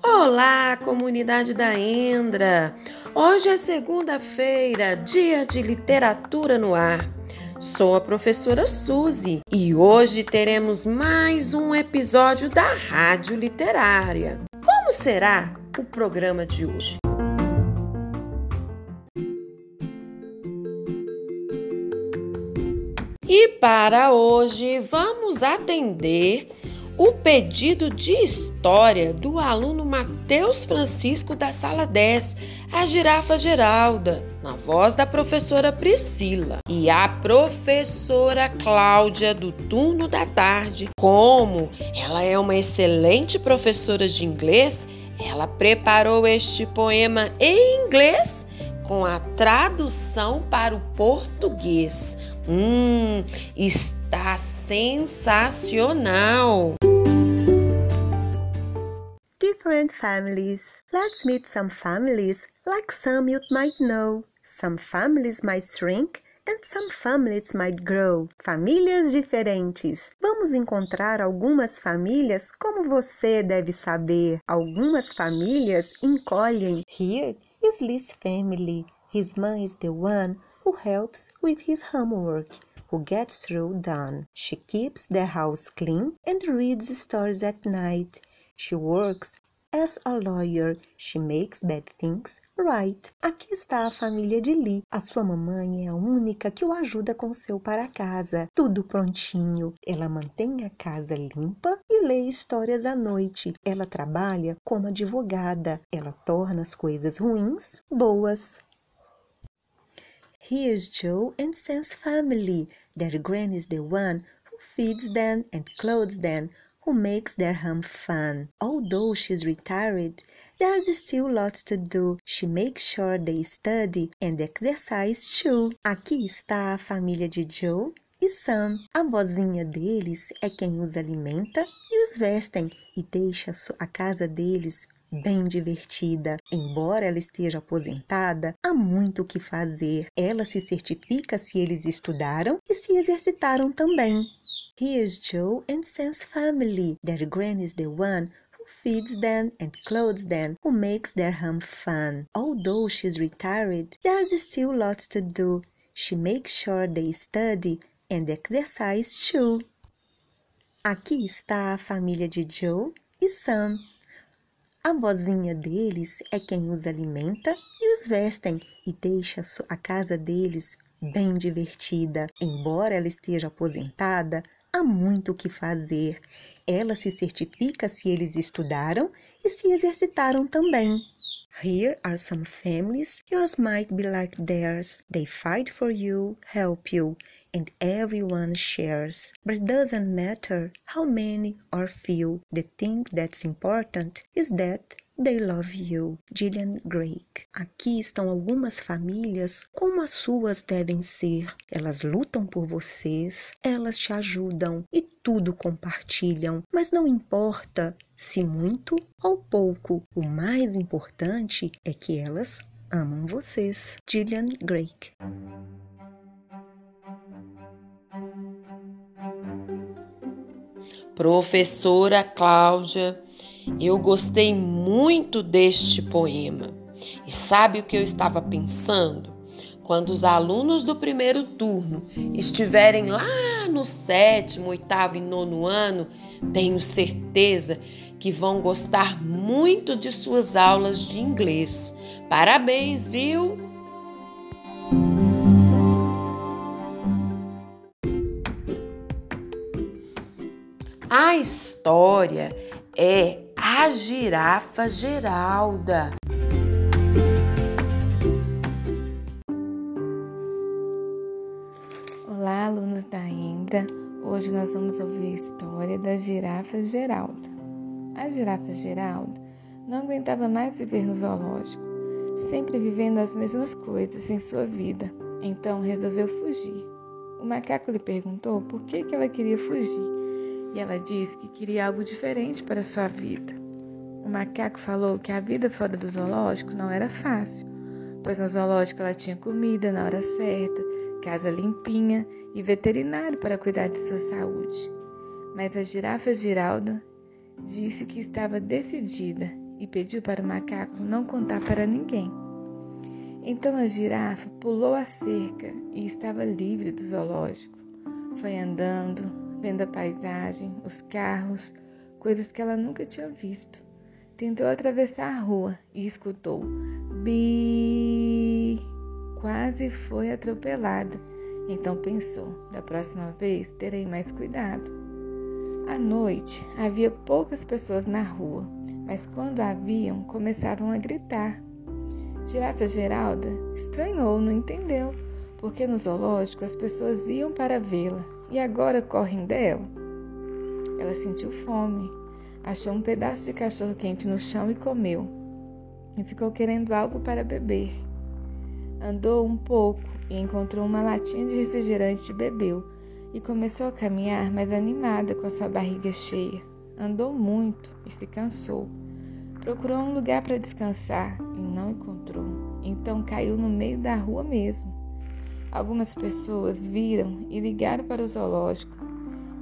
Olá, comunidade da Endra! Hoje é segunda-feira, dia de literatura no ar. Sou a professora Suzy e hoje teremos mais um episódio da Rádio Literária. Como será o programa de hoje? E para hoje vamos atender o pedido de história do aluno Matheus Francisco da sala 10, a girafa Geralda, na voz da professora Priscila, e a professora Cláudia do turno da tarde. Como ela é uma excelente professora de inglês, ela preparou este poema em inglês com a tradução para o português. Hum, está sensacional! Different families. Let's meet some families like some you might know. Some families might shrink and some families might grow. Famílias diferentes. Vamos encontrar algumas famílias como você deve saber. Algumas famílias encolhem. Here is Lee's family. His mom is the one who helps with his homework, who gets through done. She keeps their house clean and reads stories at night. She works as a lawyer. She makes bad things right. Aqui está a família de Lee. A sua mamãe é a única que o ajuda com seu para casa. Tudo prontinho. Ela mantém a casa limpa e lê histórias à noite. Ela trabalha como advogada. Ela torna as coisas ruins boas. Here's Joe and Sam's family. Their granny is the one who feeds them and clothes them, who makes their home fun. Although she's retired, there's still lots to do. She makes sure they study and exercise too. Aqui está a família de Joe e Sam. A vozinha deles é quem os alimenta e os vestem e deixa a casa deles bem divertida. Embora ela esteja aposentada, há muito o que fazer. Ela se certifica se eles estudaram e se exercitaram também. Here's Joe and Sam's family. Their granny is the one who feeds them and clothes them, who makes their home fun. Although she's retired, there's still lots to do. She makes sure they study and exercise too. Aqui está a família de Joe e Sam. A vozinha deles é quem os alimenta e os vestem e deixa a casa deles bem divertida. Embora ela esteja aposentada, há muito o que fazer. Ela se certifica se eles estudaram e se exercitaram também. Here are some families, yours might be like theirs. They fight for you, help you, and everyone shares. But it doesn't matter how many or few. The thing that's important is that They Love You, Gillian Drake. Aqui estão algumas famílias como as suas devem ser. Elas lutam por vocês, elas te ajudam e tudo compartilham, mas não importa se muito ou pouco. O mais importante é que elas amam vocês. Gillian Drake. Professora Cláudia eu gostei muito deste poema. E sabe o que eu estava pensando? Quando os alunos do primeiro turno estiverem lá no sétimo, oitavo e nono ano, tenho certeza que vão gostar muito de suas aulas de inglês. Parabéns, viu? A história é a girafa Geralda. Olá, alunos da Indra. Hoje nós vamos ouvir a história da girafa Geralda. A girafa Geralda não aguentava mais viver no zoológico, sempre vivendo as mesmas coisas em sua vida. Então resolveu fugir. O macaco lhe perguntou por que, que ela queria fugir e ela disse que queria algo diferente para sua vida. O macaco falou que a vida fora do zoológico não era fácil, pois no zoológico ela tinha comida na hora certa, casa limpinha e veterinário para cuidar de sua saúde. Mas a girafa Giralda disse que estava decidida e pediu para o macaco não contar para ninguém. Então a girafa pulou a cerca e estava livre do zoológico. Foi andando, vendo a paisagem, os carros, coisas que ela nunca tinha visto. Tentou atravessar a rua e escutou bi. Quase foi atropelada. Então pensou: da próxima vez terei mais cuidado. À noite havia poucas pessoas na rua, mas quando haviam, começavam a gritar. Girafa Geralda estranhou, não entendeu, porque no zoológico as pessoas iam para vê-la e agora correm dela. Ela sentiu fome Achou um pedaço de cachorro quente no chão e comeu. E ficou querendo algo para beber. Andou um pouco e encontrou uma latinha de refrigerante e bebeu. E começou a caminhar mais animada com a sua barriga cheia. Andou muito e se cansou. Procurou um lugar para descansar e não encontrou. Então caiu no meio da rua mesmo. Algumas pessoas viram e ligaram para o zoológico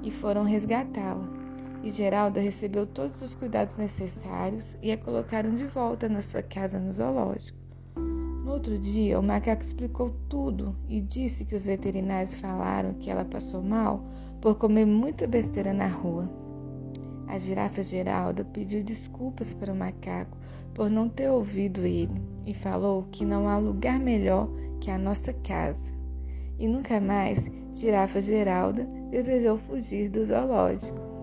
e foram resgatá-la e Geralda recebeu todos os cuidados necessários e a colocaram de volta na sua casa no zoológico. Outro dia, o macaco explicou tudo e disse que os veterinários falaram que ela passou mal por comer muita besteira na rua. A girafa Geralda pediu desculpas para o macaco por não ter ouvido ele e falou que não há lugar melhor que a nossa casa. E nunca mais Girafa Geralda desejou fugir do zoológico.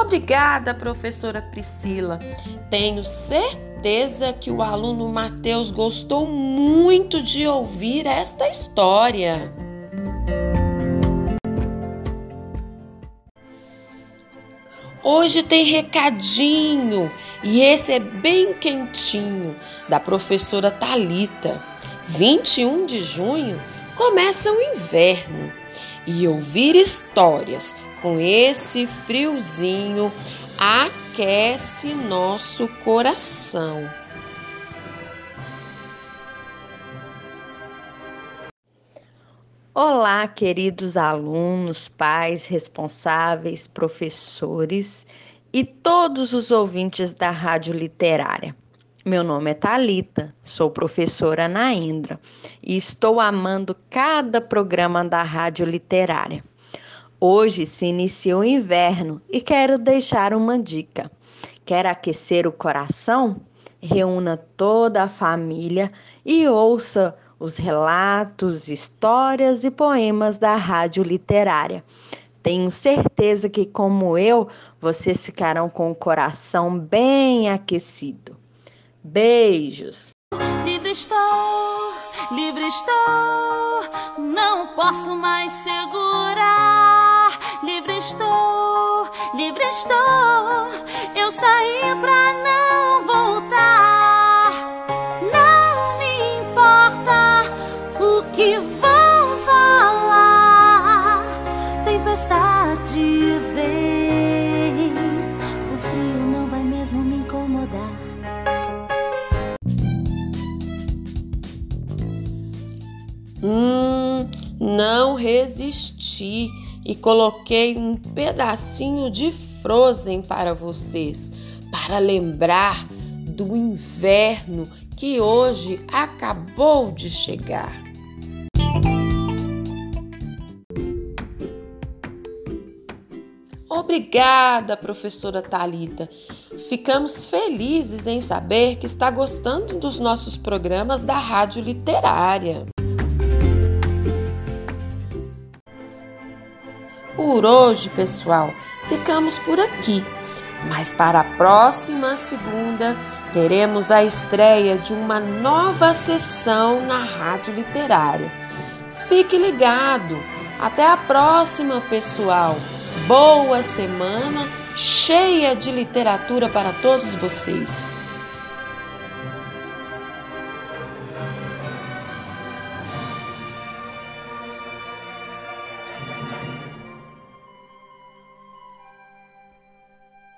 Obrigada, professora Priscila. Tenho certeza que o aluno Mateus gostou muito de ouvir esta história. Hoje tem recadinho e esse é bem quentinho da professora Talita. 21 de junho começa o inverno e ouvir histórias com esse friozinho aquece nosso coração. Olá, queridos alunos, pais, responsáveis, professores e todos os ouvintes da Rádio Literária. Meu nome é Talita, sou professora na Indra e estou amando cada programa da Rádio Literária. Hoje se inicia o inverno e quero deixar uma dica. Quer aquecer o coração? Reúna toda a família e ouça os relatos, histórias e poemas da Rádio Literária. Tenho certeza que, como eu, vocês ficarão com o coração bem aquecido. Beijos. Livre estou, livre estou, não posso mais segurar. Estou, livre estou, eu saí pra não voltar. Não me importa o que vão falar. Tempestade vem, o frio não vai mesmo me incomodar. Hum, não resisti e coloquei um pedacinho de Frozen para vocês, para lembrar do inverno que hoje acabou de chegar. Obrigada, professora Talita. Ficamos felizes em saber que está gostando dos nossos programas da Rádio Literária. Por hoje, pessoal, ficamos por aqui. Mas para a próxima segunda teremos a estreia de uma nova sessão na Rádio Literária. Fique ligado. Até a próxima, pessoal. Boa semana cheia de literatura para todos vocês.